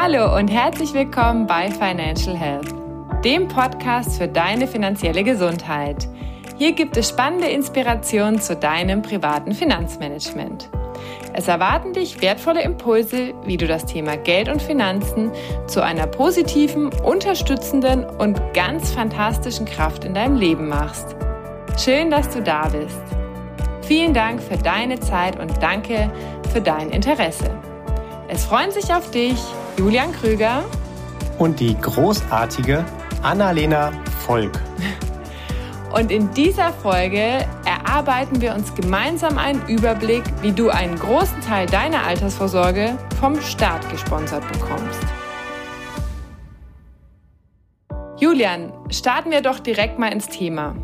Hallo und herzlich willkommen bei Financial Health, dem Podcast für deine finanzielle Gesundheit. Hier gibt es spannende Inspirationen zu deinem privaten Finanzmanagement. Es erwarten dich wertvolle Impulse, wie du das Thema Geld und Finanzen zu einer positiven, unterstützenden und ganz fantastischen Kraft in deinem Leben machst. Schön, dass du da bist. Vielen Dank für deine Zeit und danke für dein Interesse. Es freuen sich auf dich Julian Krüger und die großartige Annalena Volk. Und in dieser Folge erarbeiten wir uns gemeinsam einen Überblick, wie du einen großen Teil deiner Altersvorsorge vom Staat gesponsert bekommst. Julian, starten wir doch direkt mal ins Thema.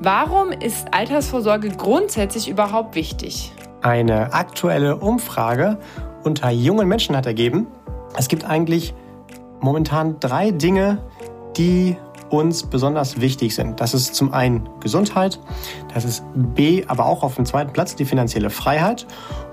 Warum ist Altersvorsorge grundsätzlich überhaupt wichtig? Eine aktuelle Umfrage unter jungen Menschen hat ergeben, es gibt eigentlich momentan drei Dinge, die uns besonders wichtig sind. Das ist zum einen Gesundheit, das ist B, aber auch auf dem zweiten Platz die finanzielle Freiheit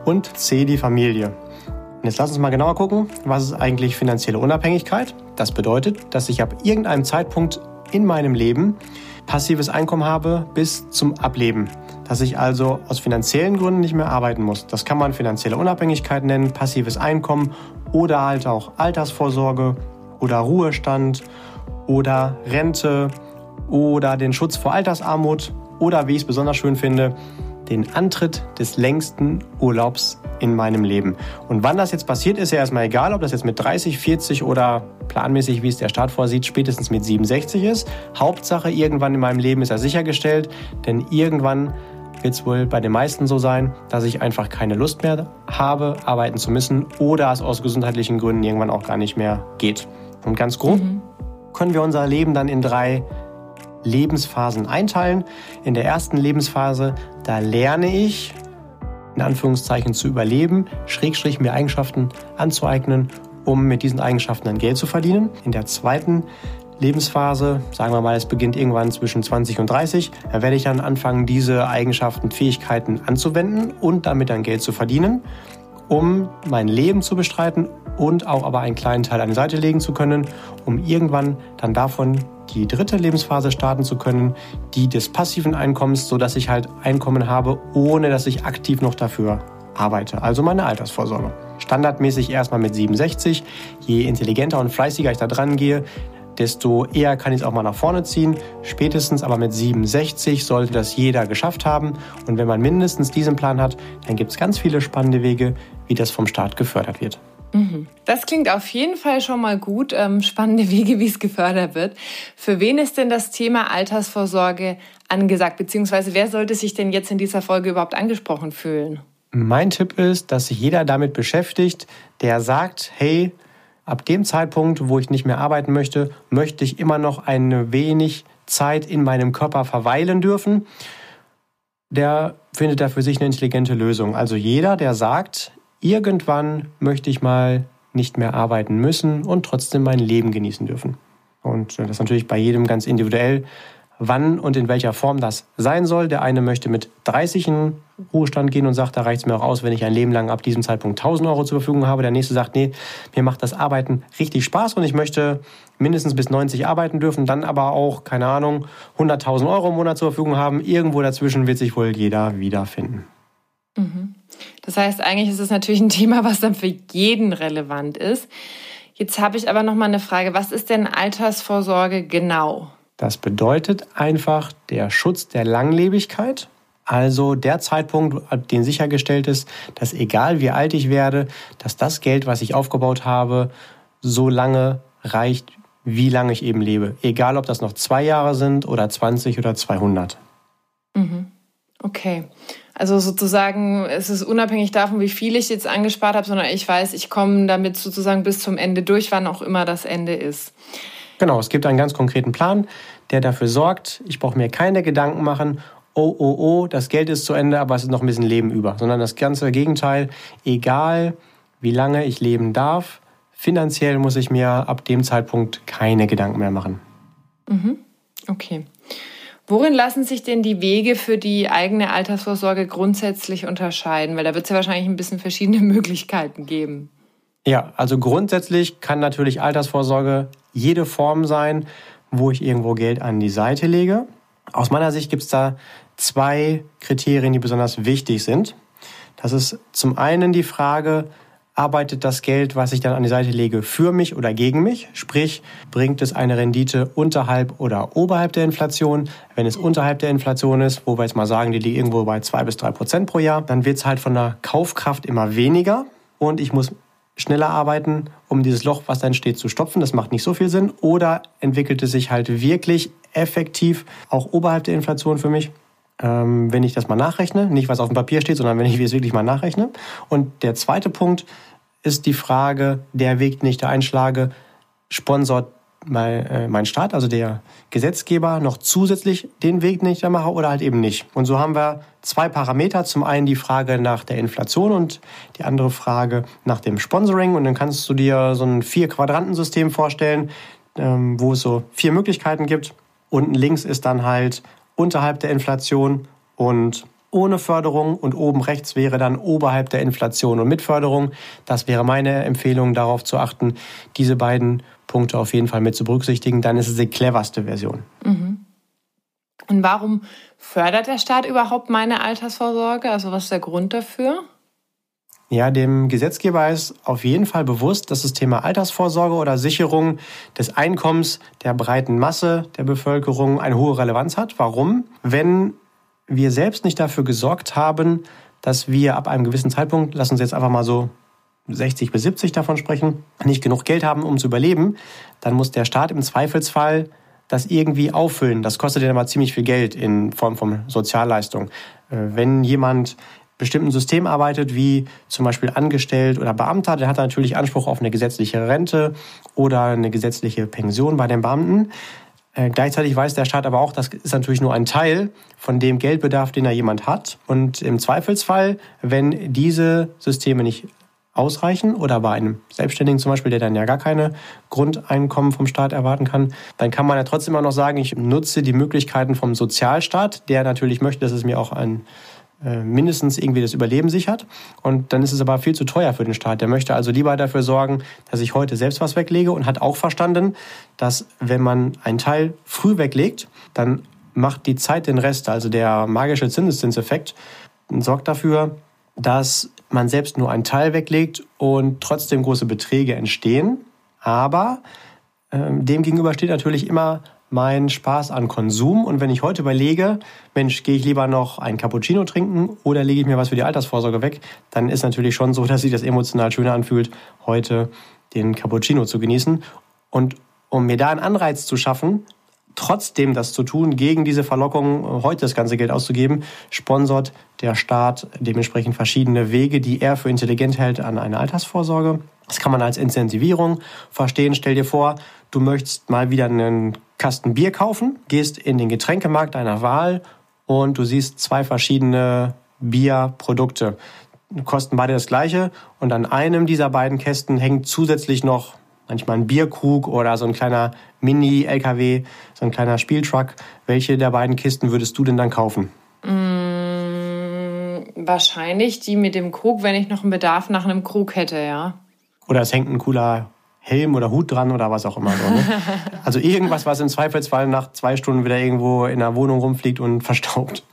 und C, die Familie. Und jetzt lass uns mal genauer gucken, was ist eigentlich finanzielle Unabhängigkeit? Das bedeutet, dass ich ab irgendeinem Zeitpunkt in meinem Leben passives Einkommen habe bis zum Ableben. Dass ich also aus finanziellen Gründen nicht mehr arbeiten muss. Das kann man finanzielle Unabhängigkeit nennen, passives Einkommen oder halt auch Altersvorsorge oder Ruhestand oder Rente oder den Schutz vor Altersarmut oder, wie ich es besonders schön finde, den Antritt des längsten Urlaubs in meinem Leben. Und wann das jetzt passiert, ist ja erstmal egal, ob das jetzt mit 30, 40 oder planmäßig, wie es der Staat vorsieht, spätestens mit 67 ist. Hauptsache, irgendwann in meinem Leben ist er sichergestellt, denn irgendwann wird es wohl bei den meisten so sein, dass ich einfach keine Lust mehr habe, arbeiten zu müssen oder es aus gesundheitlichen Gründen irgendwann auch gar nicht mehr geht. Und ganz grob mhm. können wir unser Leben dann in drei Lebensphasen einteilen. In der ersten Lebensphase, da lerne ich, in Anführungszeichen zu überleben, Schrägstrich mir Eigenschaften anzueignen, um mit diesen Eigenschaften dann Geld zu verdienen. In der zweiten Lebensphase, sagen wir mal, es beginnt irgendwann zwischen 20 und 30, da werde ich dann anfangen, diese Eigenschaften, Fähigkeiten anzuwenden und damit dann Geld zu verdienen, um mein Leben zu bestreiten und auch aber einen kleinen Teil an die Seite legen zu können, um irgendwann dann davon die dritte Lebensphase starten zu können, die des passiven Einkommens, sodass ich halt Einkommen habe, ohne dass ich aktiv noch dafür arbeite, also meine Altersvorsorge. Standardmäßig erstmal mit 67. Je intelligenter und fleißiger ich da dran gehe, desto eher kann ich es auch mal nach vorne ziehen. Spätestens aber mit 67 sollte das jeder geschafft haben. Und wenn man mindestens diesen Plan hat, dann gibt es ganz viele spannende Wege, wie das vom Staat gefördert wird. Mhm. Das klingt auf jeden Fall schon mal gut. Ähm, spannende Wege, wie es gefördert wird. Für wen ist denn das Thema Altersvorsorge angesagt? Beziehungsweise wer sollte sich denn jetzt in dieser Folge überhaupt angesprochen fühlen? Mein Tipp ist, dass sich jeder damit beschäftigt, der sagt, hey, ab dem Zeitpunkt, wo ich nicht mehr arbeiten möchte, möchte ich immer noch ein wenig Zeit in meinem Körper verweilen dürfen. Der findet da für sich eine intelligente Lösung. Also jeder, der sagt, irgendwann möchte ich mal nicht mehr arbeiten müssen und trotzdem mein Leben genießen dürfen. Und das ist natürlich bei jedem ganz individuell wann und in welcher Form das sein soll. Der eine möchte mit 30 in Ruhestand gehen und sagt, da reicht es mir auch aus, wenn ich ein Leben lang ab diesem Zeitpunkt 1000 Euro zur Verfügung habe. Der nächste sagt, nee, mir macht das Arbeiten richtig Spaß und ich möchte mindestens bis 90 arbeiten dürfen, dann aber auch, keine Ahnung, 100.000 Euro im Monat zur Verfügung haben. Irgendwo dazwischen wird sich wohl jeder wiederfinden. Mhm. Das heißt, eigentlich ist es natürlich ein Thema, was dann für jeden relevant ist. Jetzt habe ich aber noch mal eine Frage. Was ist denn Altersvorsorge genau? Das bedeutet einfach der Schutz der Langlebigkeit, also der Zeitpunkt, ab dem sichergestellt ist, dass egal wie alt ich werde, dass das Geld, was ich aufgebaut habe, so lange reicht, wie lange ich eben lebe. Egal, ob das noch zwei Jahre sind oder 20 oder 200. Mhm. Okay. Also sozusagen, es ist unabhängig davon, wie viel ich jetzt angespart habe, sondern ich weiß, ich komme damit sozusagen bis zum Ende durch, wann auch immer das Ende ist. Genau, es gibt einen ganz konkreten Plan, der dafür sorgt, ich brauche mir keine Gedanken machen, oh, oh, oh, das Geld ist zu Ende, aber es ist noch ein bisschen Leben über, sondern das ganze Gegenteil, egal wie lange ich leben darf, finanziell muss ich mir ab dem Zeitpunkt keine Gedanken mehr machen. Mhm. Okay. Worin lassen sich denn die Wege für die eigene Altersvorsorge grundsätzlich unterscheiden? Weil da wird es ja wahrscheinlich ein bisschen verschiedene Möglichkeiten geben. Ja, also grundsätzlich kann natürlich Altersvorsorge jede Form sein, wo ich irgendwo Geld an die Seite lege. Aus meiner Sicht gibt es da zwei Kriterien, die besonders wichtig sind. Das ist zum einen die Frage, arbeitet das Geld, was ich dann an die Seite lege, für mich oder gegen mich? Sprich, bringt es eine Rendite unterhalb oder oberhalb der Inflation? Wenn es unterhalb der Inflation ist, wo wir jetzt mal sagen, die liegt irgendwo bei zwei bis drei Prozent pro Jahr, dann wird es halt von der Kaufkraft immer weniger und ich muss schneller arbeiten, um dieses Loch, was da entsteht, zu stopfen. Das macht nicht so viel Sinn. Oder entwickelt es sich halt wirklich effektiv auch oberhalb der Inflation für mich? ähm, wenn ich das mal nachrechne. Nicht, was auf dem Papier steht, sondern wenn ich es wirklich mal nachrechne. Und der zweite Punkt ist die Frage, der Weg, den ich da einschlage, sponsort mein, äh, mein Staat, also der Gesetzgeber, noch zusätzlich den Weg, den ich da mache oder halt eben nicht. Und so haben wir zwei Parameter. Zum einen die Frage nach der Inflation und die andere Frage nach dem Sponsoring. Und dann kannst du dir so ein Vier-Quadranten-System vorstellen, ähm, wo es so vier Möglichkeiten gibt. Unten links ist dann halt unterhalb der Inflation und ohne Förderung und oben rechts wäre dann oberhalb der Inflation und mit Förderung. Das wäre meine Empfehlung, darauf zu achten, diese beiden Punkte auf jeden Fall mit zu berücksichtigen. Dann ist es die cleverste Version. Mhm. Und warum fördert der Staat überhaupt meine Altersvorsorge? Also was ist der Grund dafür? Ja, dem Gesetzgeber ist auf jeden Fall bewusst, dass das Thema Altersvorsorge oder Sicherung des Einkommens der breiten Masse der Bevölkerung eine hohe Relevanz hat. Warum? Wenn wir selbst nicht dafür gesorgt haben, dass wir ab einem gewissen Zeitpunkt, lass uns jetzt einfach mal so 60 bis 70 davon sprechen, nicht genug Geld haben, um zu überleben, dann muss der Staat im Zweifelsfall das irgendwie auffüllen. Das kostet ja immer ziemlich viel Geld in Form von Sozialleistung. Äh, wenn jemand bestimmten System arbeitet, wie zum Beispiel angestellt oder Beamter, der hat natürlich Anspruch auf eine gesetzliche Rente oder eine gesetzliche Pension bei den Beamten. Äh, gleichzeitig weiß der Staat aber auch, das ist natürlich nur ein Teil von dem Geldbedarf, den da jemand hat. Und im Zweifelsfall, wenn diese Systeme nicht ausreichen oder bei einem Selbstständigen zum Beispiel, der dann ja gar keine Grundeinkommen vom Staat erwarten kann, dann kann man ja trotzdem auch noch sagen, ich nutze die Möglichkeiten vom Sozialstaat, der natürlich möchte, dass es mir auch ein äh, mindestens irgendwie das Überleben sichert. Und dann ist es aber viel zu teuer für den Staat. Der möchte also lieber dafür sorgen, dass ich heute selbst was weglege und hat auch verstanden, dass wenn man einen Teil früh weglegt, dann macht die Zeit den Rest. Also der magische Zinseszinseffekt sorgt dafür, dass man selbst nur einen Teil weglegt und trotzdem große Beträge entstehen. Aber äh, dem gegenüber steht natürlich immer mein Spaß an Konsum. Und wenn ich heute überlege, Mensch, gehe ich lieber noch ein Cappuccino trinken oder lege ich mir was für die Altersvorsorge weg, dann ist natürlich schon so, dass sich das emotional schöner anfühlt, heute den Cappuccino zu genießen. Und um mir da einen Anreiz zu schaffen, trotzdem das zu tun, gegen diese Verlockung, heute das ganze Geld auszugeben, sponsort der Staat dementsprechend verschiedene Wege, die er für intelligent hält, an eine Altersvorsorge. Das kann man als Incentivierung verstehen. Stell dir vor, du möchtest mal wieder einen Kasten Bier kaufen, gehst in den Getränkemarkt deiner Wahl und du siehst zwei verschiedene Bierprodukte. Kosten beide das gleiche und an einem dieser beiden Kästen hängt zusätzlich noch manchmal ein Bierkrug oder so ein kleiner Mini-LKW, so ein kleiner Spieltruck. Welche der beiden Kisten würdest du denn dann kaufen? Mmh, wahrscheinlich die mit dem Krug, wenn ich noch einen Bedarf nach einem Krug hätte, ja. Oder es hängt ein cooler Helm oder Hut dran oder was auch immer. So, ne? Also irgendwas, was im Zweifelsfall nach zwei Stunden wieder irgendwo in der Wohnung rumfliegt und verstaubt.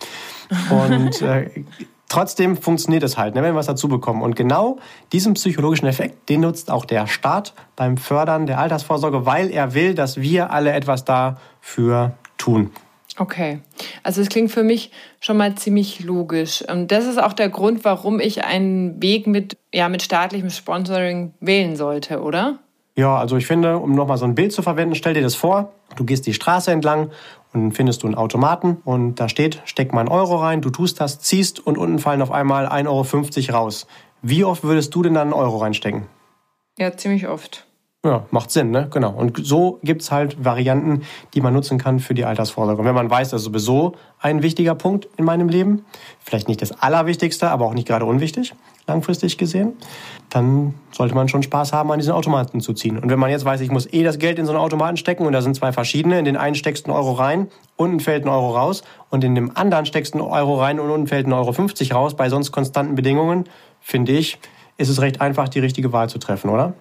Und äh, trotzdem funktioniert es halt, ne, wenn wir was dazu bekommen. Und genau diesen psychologischen Effekt, den nutzt auch der Staat beim Fördern der Altersvorsorge, weil er will, dass wir alle etwas dafür tun. Okay, also es klingt für mich schon mal ziemlich logisch. Und das ist auch der Grund, warum ich einen Weg mit, ja, mit staatlichem Sponsoring wählen sollte, oder? Ja, also ich finde, um nochmal so ein Bild zu verwenden, stell dir das vor, du gehst die Straße entlang und findest du einen Automaten und da steht, steck mal einen Euro rein, du tust das, ziehst und unten fallen auf einmal 1,50 Euro raus. Wie oft würdest du denn dann einen Euro reinstecken? Ja, ziemlich oft. Ja, macht Sinn, ne? Genau. Und so gibt's halt Varianten, die man nutzen kann für die Altersvorsorge. Und wenn man weiß, das ist sowieso ein wichtiger Punkt in meinem Leben, vielleicht nicht das Allerwichtigste, aber auch nicht gerade unwichtig, langfristig gesehen, dann sollte man schon Spaß haben, an diesen Automaten zu ziehen. Und wenn man jetzt weiß, ich muss eh das Geld in so einen Automaten stecken und da sind zwei verschiedene, in den einen steckst du einen Euro rein, unten fällt ein Euro raus und in dem anderen steckst du einen Euro rein und unten fällt ein Euro 50 raus, bei sonst konstanten Bedingungen, finde ich, ist es recht einfach, die richtige Wahl zu treffen, oder?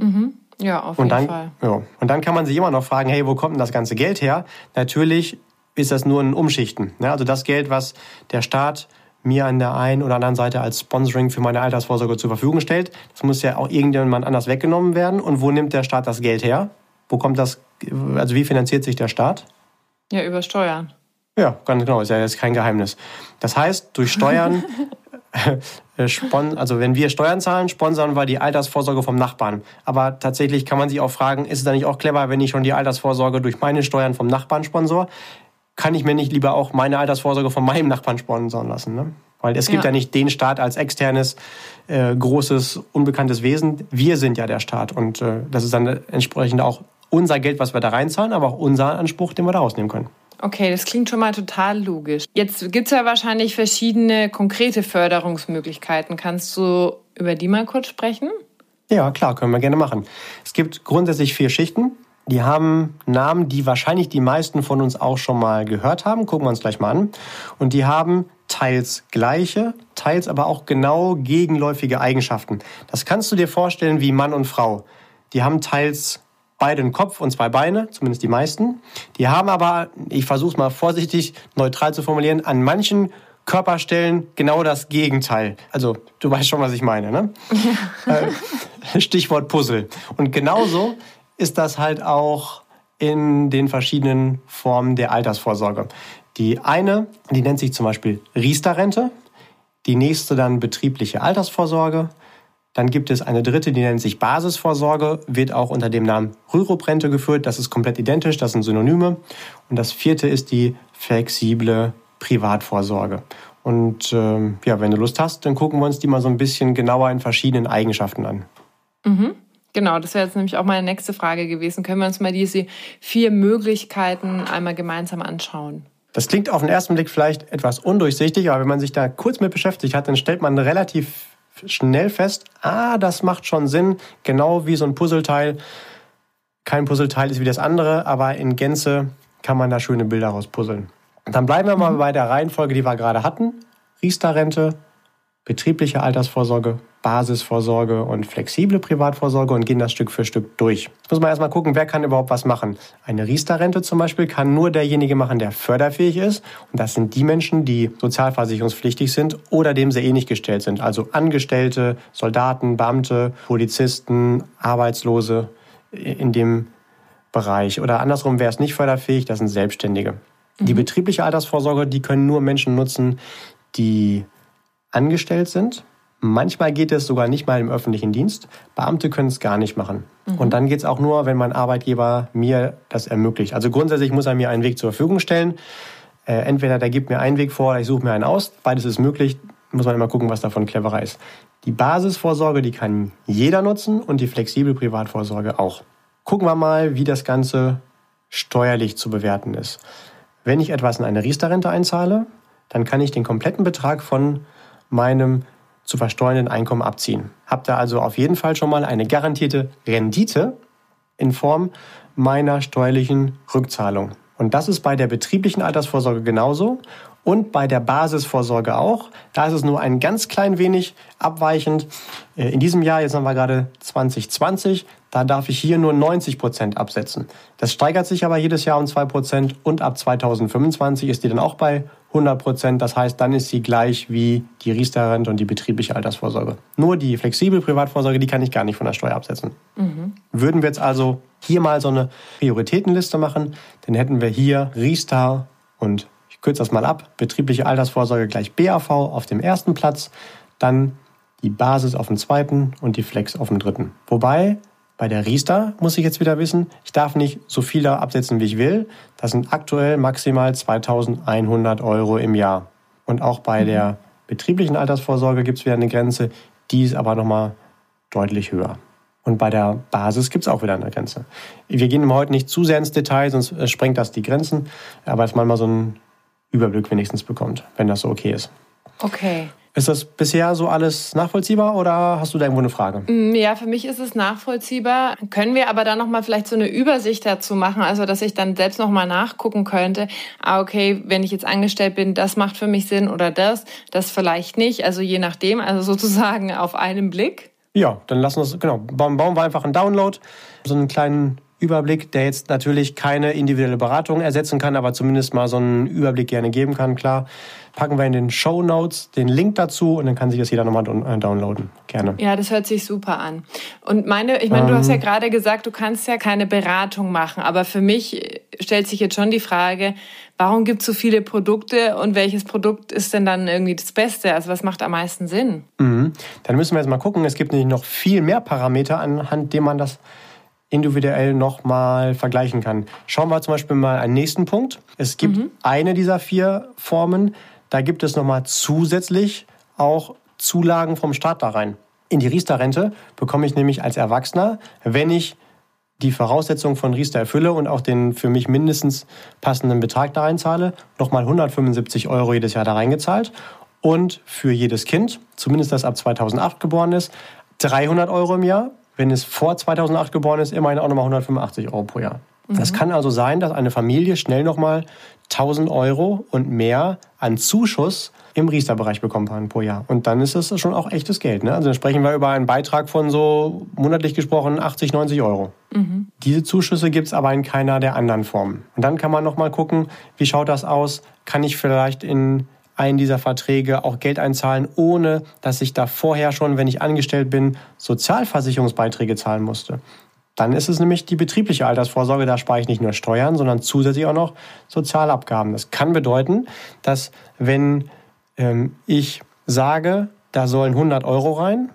Mhm. Ja, auf und jeden dann, Fall. Ja. Und dann kann man sich immer noch fragen, hey, wo kommt denn das ganze Geld her? Natürlich ist das nur ein Umschichten. Ne? Also das Geld, was der Staat mir an der einen oder anderen Seite als Sponsoring für meine Altersvorsorge zur Verfügung stellt, das muss ja auch irgendjemand anders weggenommen werden. Und wo nimmt der Staat das Geld her? Wo kommt das, also wie finanziert sich der Staat? Ja, über Steuern. Ja, ganz genau, ist ja jetzt kein Geheimnis. Das heißt, durch Steuern, äh, also wenn wir Steuern zahlen, sponsern wir die Altersvorsorge vom Nachbarn. Aber tatsächlich kann man sich auch fragen, ist es dann nicht auch clever, wenn ich schon die Altersvorsorge durch meine Steuern vom Nachbarn sponsor? Kann ich mir nicht lieber auch meine Altersvorsorge von meinem Nachbarn sponsoren lassen? Ne? Weil es gibt ja. ja nicht den Staat als externes, äh, großes, unbekanntes Wesen. Wir sind ja der Staat. Und äh, das ist dann entsprechend auch unser Geld, was wir da reinzahlen, aber auch unser Anspruch, den wir da rausnehmen können. Okay, das klingt schon mal total logisch. Jetzt gibt es ja wahrscheinlich verschiedene konkrete Förderungsmöglichkeiten. Kannst du über die mal kurz sprechen? Ja, klar, können wir gerne machen. Es gibt grundsätzlich vier Schichten. Die haben Namen, die wahrscheinlich die meisten von uns auch schon mal gehört haben. Gucken wir uns gleich mal an. Und die haben teils gleiche, teils aber auch genau gegenläufige Eigenschaften. Das kannst du dir vorstellen wie Mann und Frau. Die haben teils beide einen Kopf und zwei Beine, zumindest die meisten. Die haben aber, ich versuche es mal vorsichtig neutral zu formulieren, an manchen Körperstellen genau das Gegenteil. Also du weißt schon, was ich meine, ne? Ja. Stichwort Puzzle. Und genauso ist das halt auch in den verschiedenen Formen der Altersvorsorge. Die eine, die nennt sich zum Beispiel Riester-Rente, die nächste dann betriebliche Altersvorsorge, dann gibt es eine dritte, die nennt sich Basisvorsorge, wird auch unter dem Namen Rürup-Rente geführt. Das ist komplett identisch, das sind Synonyme. Und das vierte ist die flexible Privatvorsorge. Und ähm, ja, wenn du Lust hast, dann gucken wir uns die mal so ein bisschen genauer in verschiedenen Eigenschaften an. Mhm. Genau, das wäre jetzt nämlich auch meine nächste Frage gewesen. Können wir uns mal diese vier Möglichkeiten einmal gemeinsam anschauen? Das klingt auf den ersten Blick vielleicht etwas undurchsichtig, aber wenn man sich da kurz mit beschäftigt hat, dann stellt man relativ schnell fest, ah, das macht schon Sinn, genau wie so ein Puzzleteil. Kein Puzzleteil ist wie das andere, aber in Gänze kann man da schöne Bilder rauspuzzeln. Dann bleiben wir mal mhm. bei der Reihenfolge, die wir gerade hatten. Riester-Rente, betriebliche Altersvorsorge, Basisvorsorge und flexible Privatvorsorge und gehen das Stück für Stück durch. Jetzt muss man erstmal gucken, wer kann überhaupt was machen. Eine Riester-Rente zum Beispiel kann nur derjenige machen, der förderfähig ist. Und das sind die Menschen, die sozialversicherungspflichtig sind oder dem sehr ähnlich gestellt sind. Also Angestellte, Soldaten, Beamte, Polizisten, Arbeitslose in dem Bereich. Oder andersrum wäre es nicht förderfähig, das sind Selbstständige. Mhm. Die betriebliche Altersvorsorge, die können nur Menschen nutzen, die angestellt sind. Manchmal geht es sogar nicht mal im öffentlichen Dienst. Beamte können es gar nicht machen. Mhm. Und dann geht es auch nur, wenn mein Arbeitgeber mir das ermöglicht. Also grundsätzlich muss er mir einen Weg zur Verfügung stellen. Äh, entweder der gibt mir einen Weg vor oder ich suche mir einen aus. Beides ist möglich. Muss man immer gucken, was davon cleverer ist. Die Basisvorsorge, die kann jeder nutzen und die flexible Privatvorsorge auch. Gucken wir mal, wie das Ganze steuerlich zu bewerten ist. Wenn ich etwas in eine Riester-Rente einzahle, dann kann ich den kompletten Betrag von meinem zu versteuernden Einkommen abziehen. Habt ihr also auf jeden Fall schon mal eine garantierte Rendite in Form meiner steuerlichen Rückzahlung. Und das ist bei der betrieblichen Altersvorsorge genauso und bei der Basisvorsorge auch. Da ist es nur ein ganz klein wenig abweichend. Äh, in diesem Jahr, jetzt haben wir gerade 2020, da darf ich hier nur 90 Prozent absetzen. Das steigert sich aber jedes Jahr um zwei Prozent und ab 2025 ist die dann auch bei 100 Prozent. Das heißt, dann ist sie gleich wie die Riester-Rente und die betriebliche Altersvorsorge. Nur die flexible Privatvorsorge, die kann ich gar nicht von der Steuer absetzen. Mhm. Würden wir jetzt also hier mal so eine Prioritätenliste machen, dann hätten wir hier Riester und ich kürze das mal ab, betriebliche Altersvorsorge gleich BAV auf dem ersten Platz, dann die Basis auf dem zweiten und die Flex auf dem dritten. Wobei bei der Riester muss ich jetzt wieder wissen, ich darf nicht so viel da absetzen, wie ich will. Das sind aktuell maximal 2100 Euro im Jahr. Und auch bei mhm. der betrieblichen Altersvorsorge gibt es wieder eine Grenze, die ist aber nochmal deutlich höher. Und bei der Basis gibt es auch wieder eine Grenze. Wir gehen heute nicht zu sehr ins Detail, sonst äh, sprengt das die Grenzen. Aber dass man mal so einen Überblick wenigstens bekommt, wenn das so okay ist. Okay. Ist das bisher so alles nachvollziehbar oder hast du da irgendwo eine Frage? Mm, ja, für mich ist es nachvollziehbar. Können wir aber dann nochmal vielleicht so eine Übersicht dazu machen, also dass ich dann selbst nochmal nachgucken könnte, ah, okay, wenn ich jetzt angestellt bin, das macht für mich Sinn oder das, das vielleicht nicht. Also je nachdem, also sozusagen auf einen Blick. Ja, dann lassen wir es, genau, bauen wir einfach einen Download, so einen kleinen Überblick, der jetzt natürlich keine individuelle Beratung ersetzen kann, aber zumindest mal so einen Überblick gerne geben kann, klar. Packen wir in den Show Notes den Link dazu und dann kann sich das jeder nochmal äh, downloaden. Gerne. Ja, das hört sich super an. Und meine, ich meine, ähm, du hast ja ähm. gerade gesagt, du kannst ja keine Beratung machen, aber für mich stellt sich jetzt schon die Frage, warum gibt es so viele Produkte und welches Produkt ist denn dann irgendwie das Beste? Also was macht am meisten Sinn? Mhm. Dann müssen wir jetzt mal gucken. Es gibt nämlich noch viel mehr Parameter, anhand denen man das individuell nochmal vergleichen kann. Schauen wir zum Beispiel mal einen nächsten Punkt. Es gibt mhm. eine dieser vier Formen, da gibt es nochmal zusätzlich auch Zulagen vom Staat da rein. In die Riester-Rente bekomme ich nämlich als Erwachsener, wenn ich die Voraussetzungen von Riester erfülle und auch den für mich mindestens passenden Betrag da reinzahle, nochmal 175 Euro jedes Jahr da reingezahlt. Und für jedes Kind, zumindest das ab 2008 geboren ist, 300 Euro im Jahr wenn es vor 2008 geboren ist, immerhin auch nochmal 185 Euro pro Jahr. Mhm. Das kann also sein, dass eine Familie schnell nochmal 1000 Euro und mehr an Zuschuss im Riester-Bereich bekommen kann pro Jahr. Und dann ist das schon auch echtes Geld. Ne? Also dann sprechen wir über einen Beitrag von so monatlich gesprochen 80, 90 Euro. Mhm. Diese Zuschüsse gibt es aber in keiner der anderen Formen. Und dann kann man nochmal gucken, wie schaut das aus? Kann ich vielleicht in einen dieser Verträge auch Geld einzahlen, ohne dass ich da vorher schon, wenn ich angestellt bin, Sozialversicherungsbeiträge zahlen musste. Dann ist es nämlich die betriebliche Altersvorsorge. Da spare ich nicht nur Steuern, sondern zusätzlich auch noch Sozialabgaben. Das kann bedeuten, dass wenn ähm, ich sage, da sollen 100 Euro rein,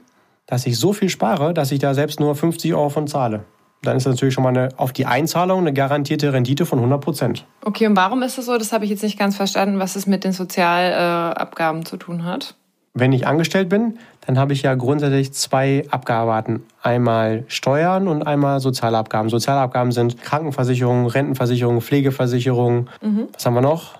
dass ich so viel spare, dass ich da selbst nur 50 Euro von zahle dann ist das natürlich schon mal eine, auf die Einzahlung eine garantierte Rendite von 100 Prozent. Okay, und warum ist das so? Das habe ich jetzt nicht ganz verstanden, was es mit den Sozialabgaben äh, zu tun hat. Wenn ich angestellt bin, dann habe ich ja grundsätzlich zwei Abgaben. Einmal Steuern und einmal Sozialabgaben. Sozialabgaben sind Krankenversicherung, Rentenversicherung, Pflegeversicherung. Mhm. Was haben wir noch?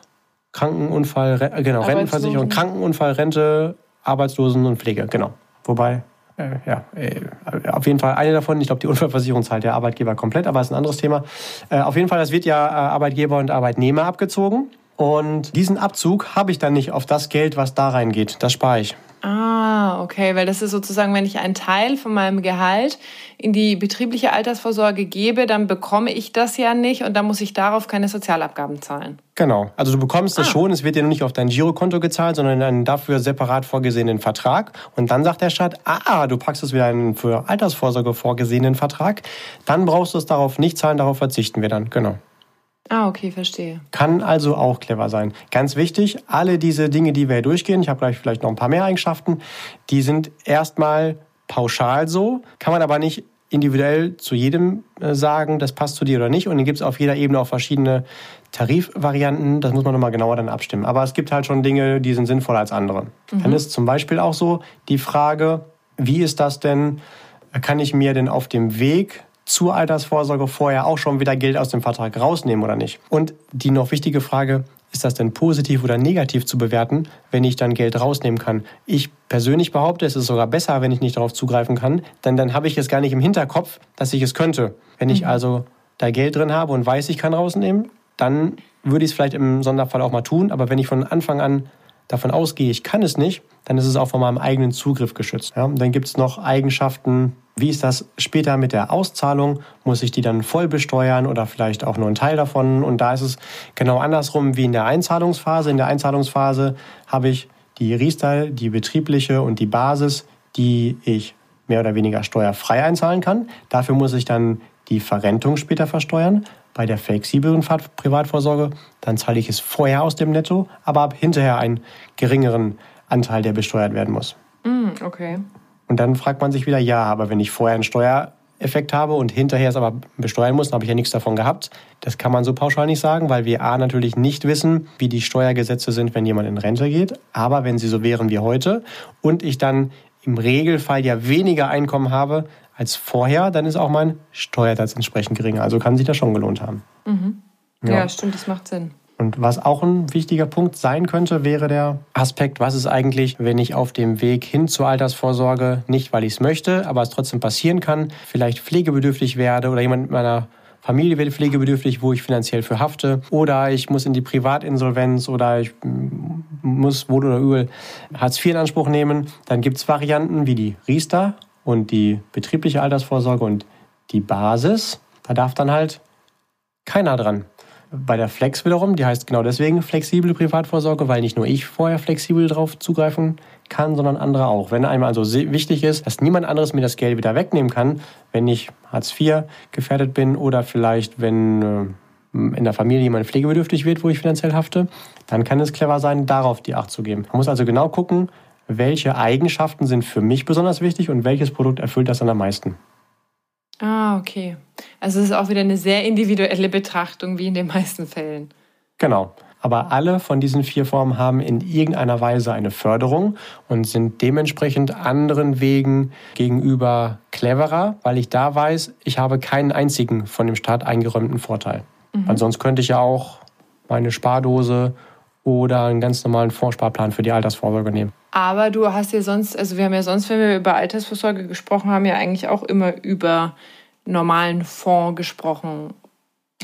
Krankenunfall, genau, Rentenversicherung, Krankenunfall, Rente, Arbeitslosen und Pflege, genau. Wobei äh, ja, äh, auf jeden Fall eine davon. Ich glaube, die Unfallversicherung zahlt der Arbeitgeber komplett, aber ist ein anderes Thema. Äh, auf jeden Fall, das wird ja Arbeitgeber und Arbeitnehmer abgezogen. Und diesen Abzug habe ich dann nicht auf das Geld, was da reingeht. Das spare ich. Ah, okay, weil das ist sozusagen, wenn ich einen Teil von meinem Gehalt in die betriebliche Altersvorsorge gebe, dann bekomme ich das ja nicht und dann muss ich darauf keine Sozialabgaben zahlen. Genau, also du bekommst das ah. schon, es wird dir nur nicht auf dein Girokonto gezahlt, sondern in einen dafür separat vorgesehenen Vertrag. Und dann sagt der Staat, ah, du packst es wieder in einen für Altersvorsorge vorgesehenen Vertrag, dann brauchst du es darauf nicht zahlen, darauf verzichten wir dann, genau. Ah, okay, verstehe. Kann also auch clever sein. Ganz wichtig, alle diese Dinge, die wir hier durchgehen, ich habe gleich vielleicht noch ein paar mehr Eigenschaften, die sind erstmal pauschal so, kann man aber nicht individuell zu jedem äh, sagen, das passt zu dir oder nicht. Und dann gibt es auf jeder Ebene auch verschiedene Tarifvarianten. Das muss man nochmal genauer dann abstimmen. Aber es gibt halt schon Dinge, die sind sinnvoller als andere. Mhm. Dann ist zum Beispiel auch so die Frage, wie ist das denn, kann ich mir denn auf dem Weg zur Altersvorsorge vorher auch schon wieder Geld aus dem Vertrag rausnehmen oder nicht? Und die noch wichtige Frage, ist das denn positiv oder negativ zu bewerten, wenn ich dann Geld rausnehmen kann? Ich persönlich behaupte, es ist sogar besser, wenn ich nicht darauf zugreifen kann, denn dann habe ich es gar nicht im Hinterkopf, dass ich es könnte. Wenn ich mhm. also da Geld drin habe und weiß, ich kann rausnehmen, dann würde ich es vielleicht im Sonderfall auch mal tun. Aber wenn ich von Anfang an davon ausgehe, ich kann es nicht, dann ist es auch von meinem eigenen Zugriff geschützt. Ja, dann gibt es noch Eigenschaften, wie ist das später mit der Auszahlung? Muss ich die dann voll besteuern oder vielleicht auch nur einen Teil davon? Und da ist es genau andersrum wie in der Einzahlungsphase. In der Einzahlungsphase habe ich die Riester, die betriebliche und die Basis, die ich mehr oder weniger steuerfrei einzahlen kann. Dafür muss ich dann die Verrentung später versteuern. Bei der flexiblen Privatvorsorge, dann zahle ich es vorher aus dem Netto, aber habe hinterher einen geringeren Anteil, der besteuert werden muss. Mm, okay. Und dann fragt man sich wieder, ja, aber wenn ich vorher einen Steuereffekt habe und hinterher es aber besteuern muss, dann habe ich ja nichts davon gehabt. Das kann man so pauschal nicht sagen, weil wir A natürlich nicht wissen, wie die Steuergesetze sind, wenn jemand in Rente geht. Aber wenn sie so wären wie heute und ich dann im Regelfall ja weniger Einkommen habe als vorher, dann ist auch mein Steuersatz entsprechend geringer. Also kann sich das schon gelohnt haben. Mhm. Ja. ja, stimmt, das macht Sinn. Und was auch ein wichtiger Punkt sein könnte, wäre der Aspekt, was ist eigentlich, wenn ich auf dem Weg hin zur Altersvorsorge, nicht weil ich es möchte, aber es trotzdem passieren kann, vielleicht pflegebedürftig werde oder jemand mit meiner Familie wird pflegebedürftig, wo ich finanziell für hafte. Oder ich muss in die Privatinsolvenz oder ich muss wohl oder übel Hartz IV in Anspruch nehmen. Dann gibt es Varianten wie die Riester und die betriebliche Altersvorsorge und die Basis. Da darf dann halt keiner dran. Bei der Flex wiederum, die heißt genau deswegen flexible Privatvorsorge, weil nicht nur ich vorher flexibel darauf zugreifen kann, sondern andere auch. Wenn einem also wichtig ist, dass niemand anderes mir das Geld wieder wegnehmen kann, wenn ich Hartz IV gefährdet bin oder vielleicht wenn äh, in der Familie jemand pflegebedürftig wird, wo ich finanziell hafte, dann kann es clever sein, darauf die Acht zu geben. Man muss also genau gucken, welche Eigenschaften sind für mich besonders wichtig und welches Produkt erfüllt das dann am meisten. Ah, okay. Also es ist auch wieder eine sehr individuelle Betrachtung, wie in den meisten Fällen. Genau. Aber alle von diesen vier Formen haben in irgendeiner Weise eine Förderung und sind dementsprechend anderen Wegen gegenüber cleverer, weil ich da weiß, ich habe keinen einzigen von dem Staat eingeräumten Vorteil. Mhm. Weil sonst könnte ich ja auch meine Spardose oder einen ganz normalen Fondssparplan für die Altersvorsorge nehmen. Aber du hast ja sonst, also wir haben ja sonst, wenn wir über Altersvorsorge gesprochen haben, ja eigentlich auch immer über normalen Fonds gesprochen.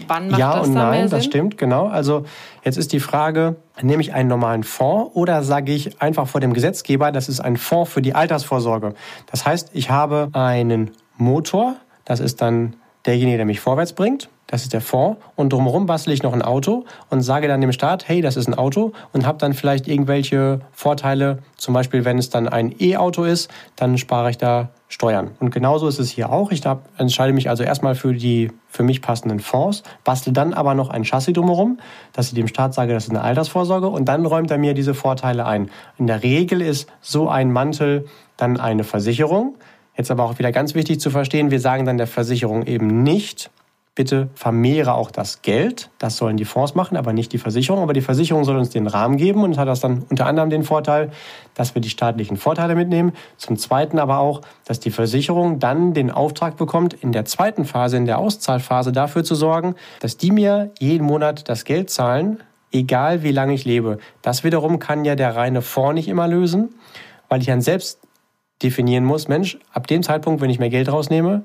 Wann macht ja das und nein, das stimmt, genau. Also jetzt ist die Frage, nehme ich einen normalen Fonds oder sage ich einfach vor dem Gesetzgeber, das ist ein Fonds für die Altersvorsorge. Das heißt, ich habe einen Motor, das ist dann derjenige, der mich vorwärts bringt das ist der Fonds und drumherum bastle ich noch ein Auto und sage dann dem Staat, hey, das ist ein Auto und habe dann vielleicht irgendwelche Vorteile, zum Beispiel wenn es dann ein E-Auto ist, dann spare ich da Steuern. Und genauso ist es hier auch. Ich entscheide mich also erstmal für die für mich passenden Fonds, bastle dann aber noch ein Chassis drumherum, dass ich dem Staat sage, das ist eine Altersvorsorge und dann räumt er mir diese Vorteile ein. In der Regel ist so ein Mantel dann eine Versicherung. Jetzt aber auch wieder ganz wichtig zu verstehen, wir sagen dann der Versicherung eben nicht, bitte vermehre auch das Geld. Das sollen die Fonds machen, aber nicht die Versicherung. Aber die Versicherung soll uns den Rahmen geben und hat das dann unter anderem den Vorteil, dass wir die staatlichen Vorteile mitnehmen. Zum Zweiten aber auch, dass die Versicherung dann den Auftrag bekommt, in der zweiten Phase, in der Auszahlphase dafür zu sorgen, dass die mir jeden Monat das Geld zahlen, egal wie lange ich lebe. Das wiederum kann ja der reine Fonds nicht immer lösen, weil ich dann selbst definieren muss, Mensch, ab dem Zeitpunkt, wenn ich mehr Geld rausnehme,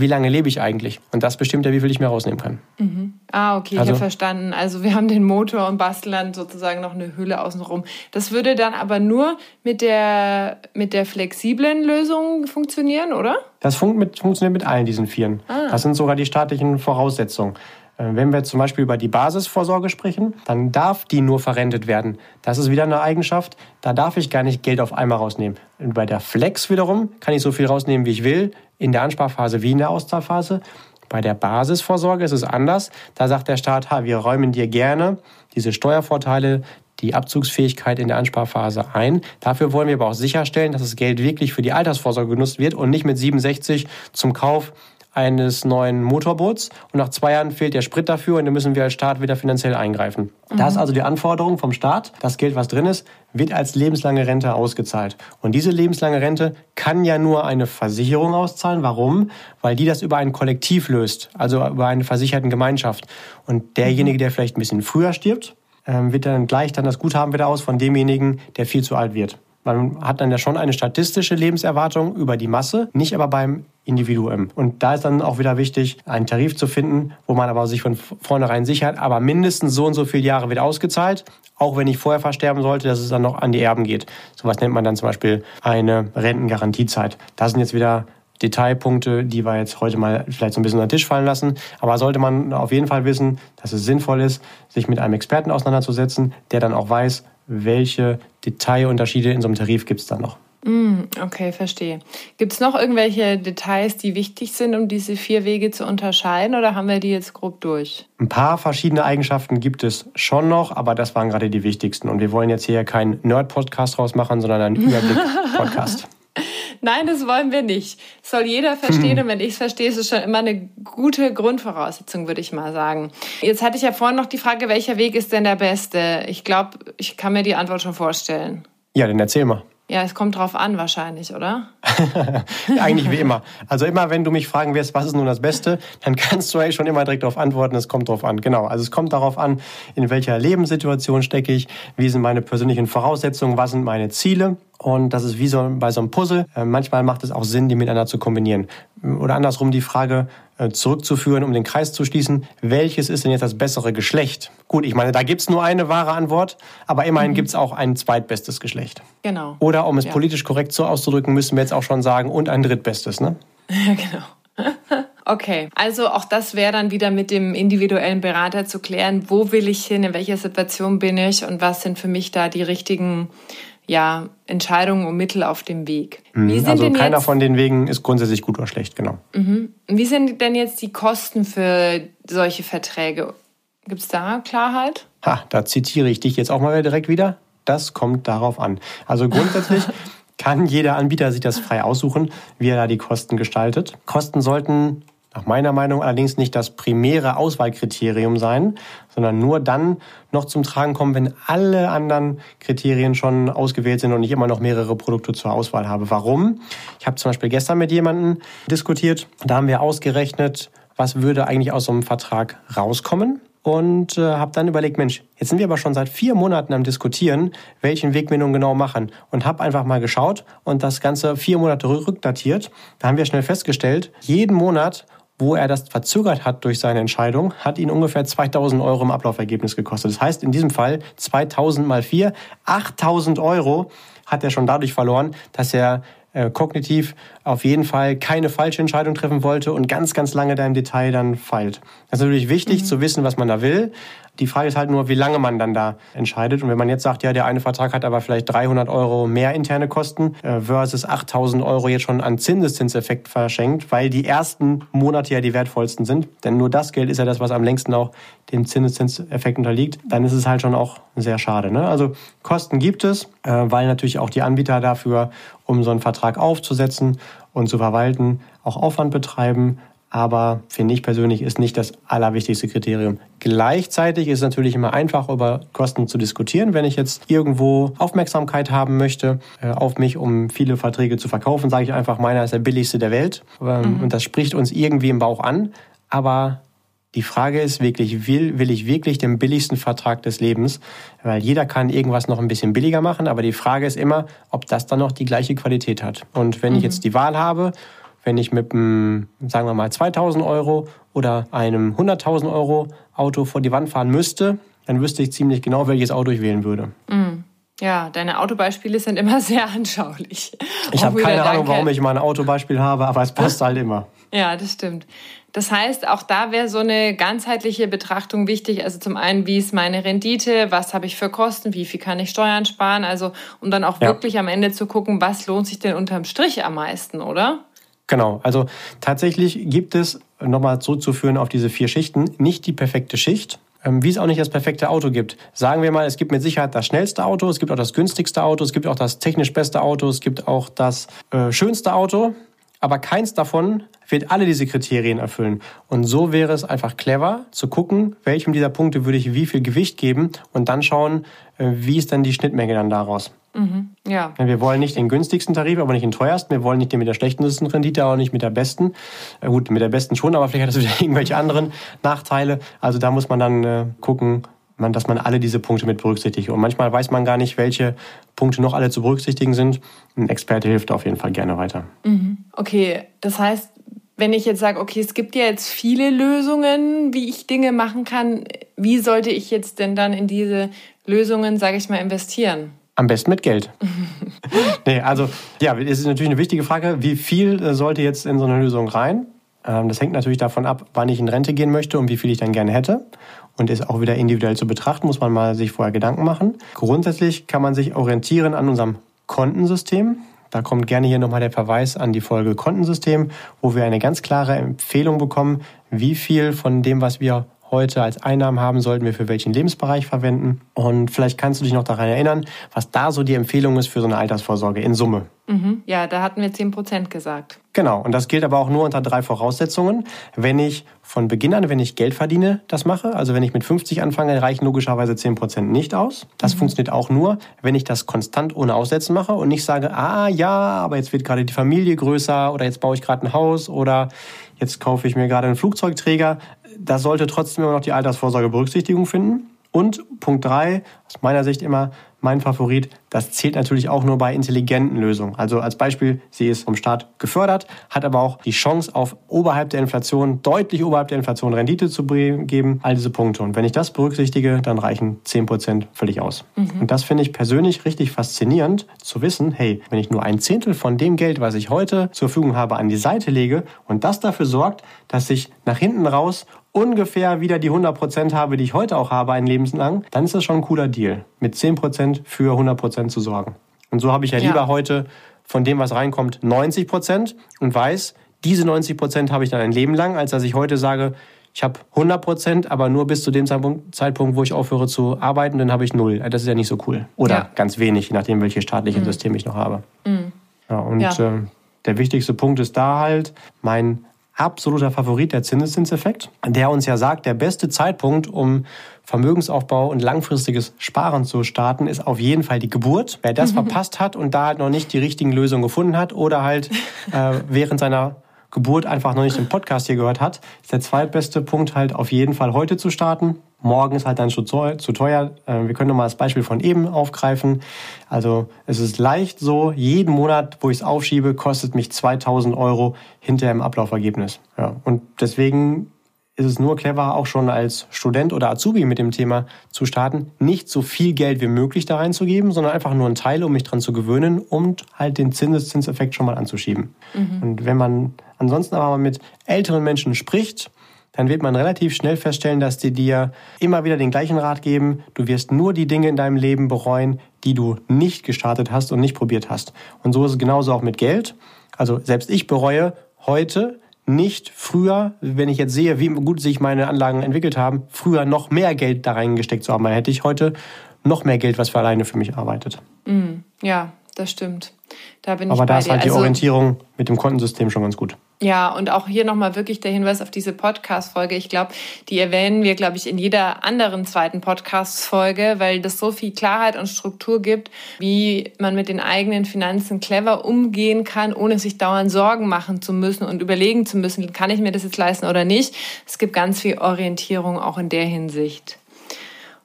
wie lange lebe ich eigentlich? Und das bestimmt ja, wie viel ich mehr rausnehmen kann. Mhm. Ah, okay, also, ich habe verstanden. Also wir haben den Motor und basteln dann sozusagen noch eine Hülle außenrum. Das würde dann aber nur mit der, mit der flexiblen Lösung funktionieren, oder? Das fun mit, funktioniert mit allen diesen Vieren. Ah. Das sind sogar die staatlichen Voraussetzungen. Äh, wenn wir zum Beispiel über die Basisvorsorge sprechen, dann darf die nur verrentet werden. Das ist wieder eine Eigenschaft, da darf ich gar nicht Geld auf einmal rausnehmen. Und bei der Flex wiederum kann ich so viel rausnehmen, wie ich will, in der Ansparphase wie in der Auszahlphase. Bei der Basisvorsorge ist es anders. Da sagt der Staat, ha, wir räumen dir gerne diese Steuervorteile, die Abzugsfähigkeit in der Ansparphase ein. Dafür wollen wir aber auch sicherstellen, dass das Geld wirklich für die Altersvorsorge genutzt wird und nicht mit 67 zum Kauf eines neuen Motorboots und nach zwei Jahren fehlt der Sprit dafür und dann müssen wir als Staat wieder finanziell eingreifen. Mhm. Das ist also die Anforderung vom Staat. Das Geld, was drin ist, wird als lebenslange Rente ausgezahlt. Und diese lebenslange Rente kann ja nur eine Versicherung auszahlen. Warum? Weil die das über ein Kollektiv löst, also über eine versicherten Gemeinschaft. Und derjenige, der vielleicht ein bisschen früher stirbt, ähm, wird dann gleich dann das Guthaben wieder aus von demjenigen, der viel zu alt wird. Man hat dann ja schon eine statistische Lebenserwartung über die Masse, nicht aber beim Individuum. Und da ist dann auch wieder wichtig, einen Tarif zu finden, wo man aber sich von vornherein sichert, aber mindestens so und so viele Jahre wird ausgezahlt, auch wenn ich vorher versterben sollte, dass es dann noch an die Erben geht. Sowas nennt man dann zum Beispiel eine Rentengarantiezeit. Das sind jetzt wieder Detailpunkte, die wir jetzt heute mal vielleicht so ein bisschen unter den Tisch fallen lassen. Aber sollte man auf jeden Fall wissen, dass es sinnvoll ist, sich mit einem Experten auseinanderzusetzen, der dann auch weiß, welche Detailunterschiede in so einem Tarif gibt es da noch. Mm, okay, verstehe. Gibt es noch irgendwelche Details, die wichtig sind, um diese vier Wege zu unterscheiden oder haben wir die jetzt grob durch? Ein paar verschiedene Eigenschaften gibt es schon noch, aber das waren gerade die wichtigsten. Und wir wollen jetzt hier keinen Nerd-Podcast rausmachen, sondern einen Überblick-Podcast. Nein, das wollen wir nicht. Soll jeder verstehen und wenn ich es verstehe, ist es schon immer eine gute Grundvoraussetzung, würde ich mal sagen. Jetzt hatte ich ja vorhin noch die Frage, welcher Weg ist denn der beste? Ich glaube, ich kann mir die Antwort schon vorstellen. Ja, dann erzähl mal. Ja, es kommt drauf an wahrscheinlich, oder? Eigentlich wie immer. Also immer, wenn du mich fragen wirst, was ist nun das Beste, dann kannst du eigentlich schon immer direkt darauf antworten, es kommt drauf an. Genau. Also es kommt darauf an, in welcher Lebenssituation stecke ich, wie sind meine persönlichen Voraussetzungen, was sind meine Ziele. Und das ist wie so bei so einem Puzzle. Äh, manchmal macht es auch Sinn, die miteinander zu kombinieren. Oder andersrum die Frage zurückzuführen, um den Kreis zu schließen, welches ist denn jetzt das bessere Geschlecht? Gut, ich meine, da gibt's nur eine wahre Antwort, aber immerhin mhm. gibt's auch ein zweitbestes Geschlecht. Genau. Oder um es ja. politisch korrekt so auszudrücken, müssen wir jetzt auch schon sagen, und ein drittbestes, ne? Ja, genau. Okay, also auch das wäre dann wieder mit dem individuellen Berater zu klären, wo will ich hin, in welcher Situation bin ich und was sind für mich da die richtigen ja, Entscheidungen und Mittel auf dem Weg. Mhm, also keiner jetzt, von den Wegen ist grundsätzlich gut oder schlecht, genau. Mhm. Wie sind denn jetzt die Kosten für solche Verträge? Gibt es da Klarheit? Ha, da zitiere ich dich jetzt auch mal direkt wieder. Das kommt darauf an. Also grundsätzlich kann jeder Anbieter sich das frei aussuchen, wie er da die Kosten gestaltet. Kosten sollten nach meiner Meinung allerdings nicht das primäre Auswahlkriterium sein, sondern nur dann noch zum Tragen kommen, wenn alle anderen Kriterien schon ausgewählt sind und ich immer noch mehrere Produkte zur Auswahl habe. Warum? Ich habe zum Beispiel gestern mit jemandem diskutiert, da haben wir ausgerechnet, was würde eigentlich aus so einem Vertrag rauskommen und äh, habe dann überlegt, Mensch, jetzt sind wir aber schon seit vier Monaten am Diskutieren, welchen Weg wir nun genau machen und habe einfach mal geschaut und das Ganze vier Monate rückdatiert. Da haben wir schnell festgestellt, jeden Monat wo er das verzögert hat durch seine Entscheidung, hat ihn ungefähr 2000 Euro im Ablaufergebnis gekostet. Das heißt, in diesem Fall 2000 mal 4, 8000 Euro hat er schon dadurch verloren, dass er äh, kognitiv auf jeden Fall keine falsche Entscheidung treffen wollte und ganz, ganz lange da im Detail dann feilt. Das ist natürlich wichtig mhm. zu wissen, was man da will, die Frage ist halt nur, wie lange man dann da entscheidet. Und wenn man jetzt sagt, ja, der eine Vertrag hat aber vielleicht 300 Euro mehr interne Kosten äh, versus 8000 Euro jetzt schon an Zinseszinseffekt verschenkt, weil die ersten Monate ja die wertvollsten sind. Denn nur das Geld ist ja das, was am längsten auch dem Zinseszinseffekt unterliegt. Dann ist es halt schon auch sehr schade. Ne? Also Kosten gibt es, äh, weil natürlich auch die Anbieter dafür, um so einen Vertrag aufzusetzen und zu verwalten, auch Aufwand betreiben aber finde ich persönlich ist nicht das allerwichtigste Kriterium. Gleichzeitig ist es natürlich immer einfach, über Kosten zu diskutieren. Wenn ich jetzt irgendwo Aufmerksamkeit haben möchte äh, auf mich, um viele Verträge zu verkaufen, sage ich einfach, meiner ist der billigste der Welt. Ähm, mhm. Und das spricht uns irgendwie im Bauch an. Aber die Frage ist wirklich, will, will ich wirklich den billigsten Vertrag des Lebens? Weil jeder kann irgendwas noch ein bisschen billiger machen, aber die Frage ist immer, ob das dann noch die gleiche Qualität hat. Und wenn mhm. ich jetzt die Wahl habe wenn ich mit einem, sagen wir mal, 2000 Euro oder einem 100.000 Euro Auto vor die Wand fahren müsste, dann wüsste ich ziemlich genau, welches Auto ich wählen würde. Mm. Ja, deine Autobeispiele sind immer sehr anschaulich. Ich habe keine Ahnung, warum ich mal ein Autobeispiel habe, aber es passt halt immer. Ja, das stimmt. Das heißt, auch da wäre so eine ganzheitliche Betrachtung wichtig. Also zum einen, wie ist meine Rendite, was habe ich für Kosten, wie viel kann ich Steuern sparen, also um dann auch ja. wirklich am Ende zu gucken, was lohnt sich denn unterm Strich am meisten, oder? Genau, also tatsächlich gibt es, nochmal zurückzuführen auf diese vier Schichten, nicht die perfekte Schicht, ähm, wie es auch nicht das perfekte Auto gibt. Sagen wir mal, es gibt mit Sicherheit das schnellste Auto, es gibt auch das günstigste Auto, es gibt auch das technisch beste Auto, es gibt auch das äh, schönste Auto, aber keins davon wird alle diese Kriterien erfüllen. Und so wäre es einfach clever zu gucken, welchem dieser Punkte würde ich wie viel Gewicht geben und dann schauen, äh, wie ist dann die Schnittmenge dann daraus. Mhm, ja. Wir wollen nicht den günstigsten Tarif, aber nicht den teuersten. Wir wollen nicht den mit der schlechtesten Rendite, aber nicht mit der besten. Äh, gut, mit der besten schon, aber vielleicht hat es wieder irgendwelche anderen Nachteile. Also da muss man dann äh, gucken, man, dass man alle diese Punkte mit berücksichtigt. Und manchmal weiß man gar nicht, welche Punkte noch alle zu berücksichtigen sind. Ein Experte hilft auf jeden Fall gerne weiter. Mhm. Okay, das heißt, wenn ich jetzt sage, okay, es gibt ja jetzt viele Lösungen, wie ich Dinge machen kann, wie sollte ich jetzt denn dann in diese Lösungen, sage ich mal, investieren? Am besten mit Geld. nee, also ja, es ist natürlich eine wichtige Frage, wie viel äh, sollte jetzt in so eine Lösung rein? Ähm, das hängt natürlich davon ab, wann ich in Rente gehen möchte und wie viel ich dann gerne hätte. Und ist auch wieder individuell zu betrachten, muss man mal sich vorher Gedanken machen. Grundsätzlich kann man sich orientieren an unserem Kontensystem. Da kommt gerne hier nochmal der Verweis an die Folge Kontensystem, wo wir eine ganz klare Empfehlung bekommen, wie viel von dem, was wir heute als Einnahmen haben, sollten wir für welchen Lebensbereich verwenden. Und vielleicht kannst du dich noch daran erinnern, was da so die Empfehlung ist für so eine Altersvorsorge in Summe. Mhm. Ja, da hatten wir 10 Prozent gesagt. Genau, und das gilt aber auch nur unter drei Voraussetzungen. Wenn ich von Beginn an, wenn ich Geld verdiene, das mache, also wenn ich mit 50 anfange, reichen logischerweise 10% nicht aus. Das mhm. funktioniert auch nur, wenn ich das konstant ohne Aussetzen mache und nicht sage, ah ja, aber jetzt wird gerade die Familie größer oder jetzt baue ich gerade ein Haus oder jetzt kaufe ich mir gerade einen Flugzeugträger. Das sollte trotzdem immer noch die Altersvorsorge Berücksichtigung finden. Und Punkt drei, aus meiner Sicht immer mein Favorit, das zählt natürlich auch nur bei intelligenten Lösungen. Also als Beispiel, sie ist vom Staat gefördert, hat aber auch die Chance auf oberhalb der Inflation, deutlich oberhalb der Inflation Rendite zu geben, all diese Punkte. Und wenn ich das berücksichtige, dann reichen 10% völlig aus. Mhm. Und das finde ich persönlich richtig faszinierend zu wissen, hey, wenn ich nur ein Zehntel von dem Geld, was ich heute zur Verfügung habe, an die Seite lege und das dafür sorgt, dass ich nach hinten raus ungefähr wieder die 100% habe, die ich heute auch habe, ein Lebenslang, dann ist das schon ein cooler Deal, mit 10% für 100% zu sorgen. Und so habe ich ja, ja lieber heute von dem, was reinkommt, 90% und weiß, diese 90% habe ich dann ein Leben lang, als dass ich heute sage, ich habe 100% aber nur bis zu dem Zeitpunkt, wo ich aufhöre zu arbeiten, dann habe ich null. Das ist ja nicht so cool. Oder ja. ganz wenig, je nachdem, welches staatliche mhm. System ich noch habe. Mhm. Ja, und. Äh, der wichtigste Punkt ist da halt, mein absoluter Favorit der Zinseszinseffekt, der uns ja sagt, der beste Zeitpunkt, um Vermögensaufbau und langfristiges Sparen zu starten, ist auf jeden Fall die Geburt. Wer das verpasst hat und da halt noch nicht die richtigen Lösungen gefunden hat oder halt äh, während seiner Geburt einfach noch nicht den Podcast hier gehört hat, ist der zweitbeste Punkt halt auf jeden Fall heute zu starten. Morgen ist halt dann schon zu teuer. Äh, wir können nochmal das Beispiel von eben aufgreifen. Also es ist leicht so, jeden Monat, wo ich es aufschiebe, kostet mich 2000 Euro hinter im Ablaufergebnis. Ja, und deswegen ist es nur clever, auch schon als Student oder Azubi mit dem Thema zu starten, nicht so viel Geld wie möglich da reinzugeben, sondern einfach nur einen Teil, um mich dran zu gewöhnen und halt den Zinseszinseffekt schon mal anzuschieben. Mhm. Und wenn man ansonsten aber mal mit älteren Menschen spricht, dann wird man relativ schnell feststellen, dass die dir immer wieder den gleichen Rat geben. Du wirst nur die Dinge in deinem Leben bereuen, die du nicht gestartet hast und nicht probiert hast. Und so ist es genauso auch mit Geld. Also selbst ich bereue heute nicht früher, wenn ich jetzt sehe, wie gut sich meine Anlagen entwickelt haben, früher noch mehr Geld da reingesteckt zu haben. Dann hätte ich heute noch mehr Geld, was für alleine für mich arbeitet. Mm, ja, das stimmt. Da bin Aber ich da ist halt die also, Orientierung mit dem Kontensystem schon ganz gut. Ja, und auch hier nochmal wirklich der Hinweis auf diese Podcast-Folge. Ich glaube, die erwähnen wir, glaube ich, in jeder anderen zweiten Podcast-Folge, weil das so viel Klarheit und Struktur gibt, wie man mit den eigenen Finanzen clever umgehen kann, ohne sich dauernd Sorgen machen zu müssen und überlegen zu müssen, kann ich mir das jetzt leisten oder nicht. Es gibt ganz viel Orientierung auch in der Hinsicht.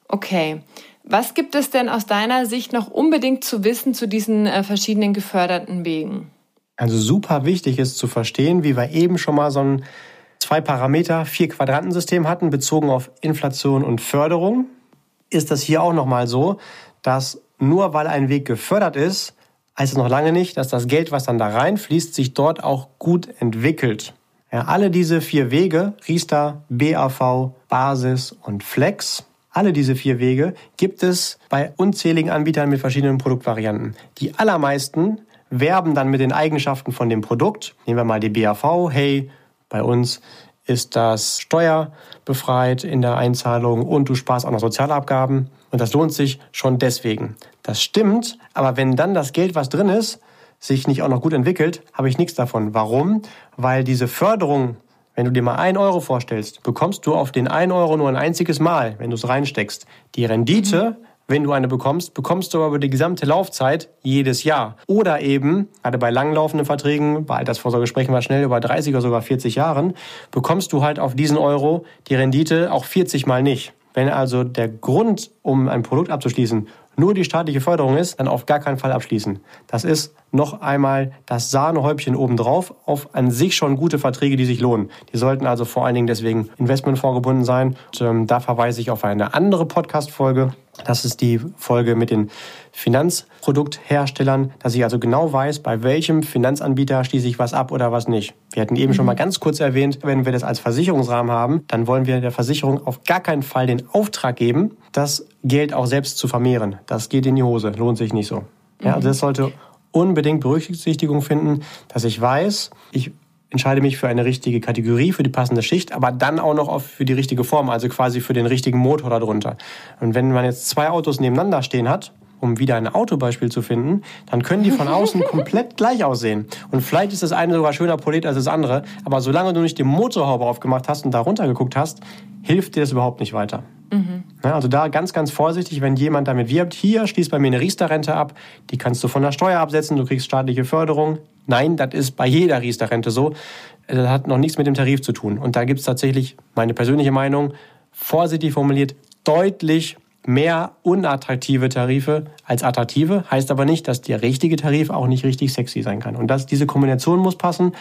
Okay. Was gibt es denn aus deiner Sicht noch unbedingt zu wissen zu diesen äh, verschiedenen geförderten Wegen? Also super wichtig ist zu verstehen, wie wir eben schon mal so ein zwei Parameter, vier Quadrantensystem hatten, bezogen auf Inflation und Förderung, ist das hier auch nochmal so, dass nur weil ein Weg gefördert ist, heißt es noch lange nicht, dass das Geld, was dann da reinfließt, sich dort auch gut entwickelt. Ja, alle diese vier Wege, Riester, BAV, Basis und Flex, alle diese vier Wege gibt es bei unzähligen Anbietern mit verschiedenen Produktvarianten. Die allermeisten werben dann mit den Eigenschaften von dem Produkt. Nehmen wir mal die BAV. Hey, bei uns ist das steuerbefreit in der Einzahlung und du sparst auch noch Sozialabgaben. Und das lohnt sich schon deswegen. Das stimmt, aber wenn dann das Geld, was drin ist, sich nicht auch noch gut entwickelt, habe ich nichts davon. Warum? Weil diese Förderung wenn du dir mal ein Euro vorstellst, bekommst du auf den ein Euro nur ein einziges Mal, wenn du es reinsteckst. Die Rendite, mhm. Wenn du eine bekommst, bekommst du aber über die gesamte Laufzeit jedes Jahr. Oder eben, gerade bei langlaufenden Verträgen, bei Altersvorsorge sprechen wir schnell über 30 oder sogar 40 Jahren, bekommst du halt auf diesen Euro die Rendite auch 40 Mal nicht. Wenn also der Grund, um ein Produkt abzuschließen, nur die staatliche Förderung ist, dann auf gar keinen Fall abschließen. Das ist noch einmal das Sahnehäubchen obendrauf auf an sich schon gute Verträge, die sich lohnen. Die sollten also vor allen Dingen deswegen investmentvorgebunden sein. Und, ähm, da verweise ich auf eine andere Podcast-Folge. Das ist die Folge mit den Finanzproduktherstellern, dass ich also genau weiß, bei welchem Finanzanbieter schließe ich was ab oder was nicht. Wir hatten eben mhm. schon mal ganz kurz erwähnt, wenn wir das als Versicherungsrahmen haben, dann wollen wir der Versicherung auf gar keinen Fall den Auftrag geben, das Geld auch selbst zu vermehren. Das geht in die Hose, lohnt sich nicht so. Ja, also das sollte unbedingt Berücksichtigung finden, dass ich weiß, ich entscheide mich für eine richtige Kategorie, für die passende Schicht, aber dann auch noch für die richtige Form, also quasi für den richtigen Motor darunter. Und wenn man jetzt zwei Autos nebeneinander stehen hat, um wieder ein Autobeispiel zu finden, dann können die von außen komplett gleich aussehen. Und vielleicht ist das eine sogar schöner poliert als das andere, aber solange du nicht die Motorhaube aufgemacht hast und da runtergeguckt hast, hilft dir das überhaupt nicht weiter. Mhm. Also da ganz, ganz vorsichtig, wenn jemand damit wirbt, hier schließt bei mir eine Riester-Rente ab, die kannst du von der Steuer absetzen, du kriegst staatliche Förderung. Nein, das ist bei jeder Riester-Rente so. Das hat noch nichts mit dem Tarif zu tun. Und da gibt es tatsächlich, meine persönliche Meinung, vorsichtig formuliert, deutlich mehr unattraktive Tarife als attraktive. Heißt aber nicht, dass der richtige Tarif auch nicht richtig sexy sein kann. Und das, diese Kombination muss passen.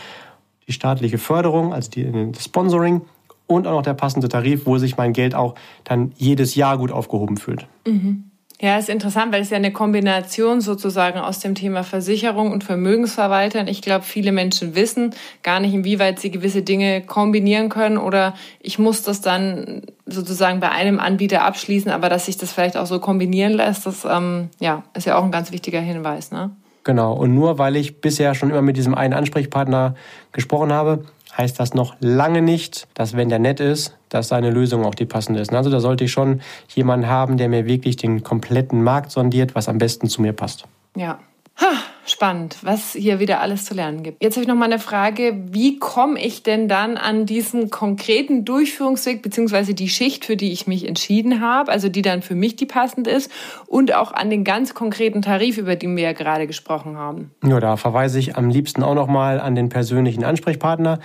Die staatliche Förderung, also die, das Sponsoring und auch noch der passende Tarif, wo sich mein Geld auch dann jedes Jahr gut aufgehoben fühlt. Mhm. Ja, ist interessant, weil es ja eine Kombination sozusagen aus dem Thema Versicherung und Vermögensverwaltern. Ich glaube, viele Menschen wissen gar nicht, inwieweit sie gewisse Dinge kombinieren können oder ich muss das dann sozusagen bei einem Anbieter abschließen, aber dass sich das vielleicht auch so kombinieren lässt, das ähm, ja, ist ja auch ein ganz wichtiger Hinweis. Ne? Genau, und nur weil ich bisher schon immer mit diesem einen Ansprechpartner gesprochen habe, heißt das noch lange nicht, dass wenn der nett ist, dass seine Lösung auch die passende ist. Also da sollte ich schon jemanden haben, der mir wirklich den kompletten Markt sondiert, was am besten zu mir passt. Ja. Ha, spannend, was hier wieder alles zu lernen gibt. Jetzt habe ich noch mal eine Frage, wie komme ich denn dann an diesen konkreten Durchführungsweg beziehungsweise die Schicht, für die ich mich entschieden habe, also die dann für mich die passend ist und auch an den ganz konkreten Tarif, über den wir ja gerade gesprochen haben. Ja, da verweise ich am liebsten auch noch mal an den persönlichen Ansprechpartner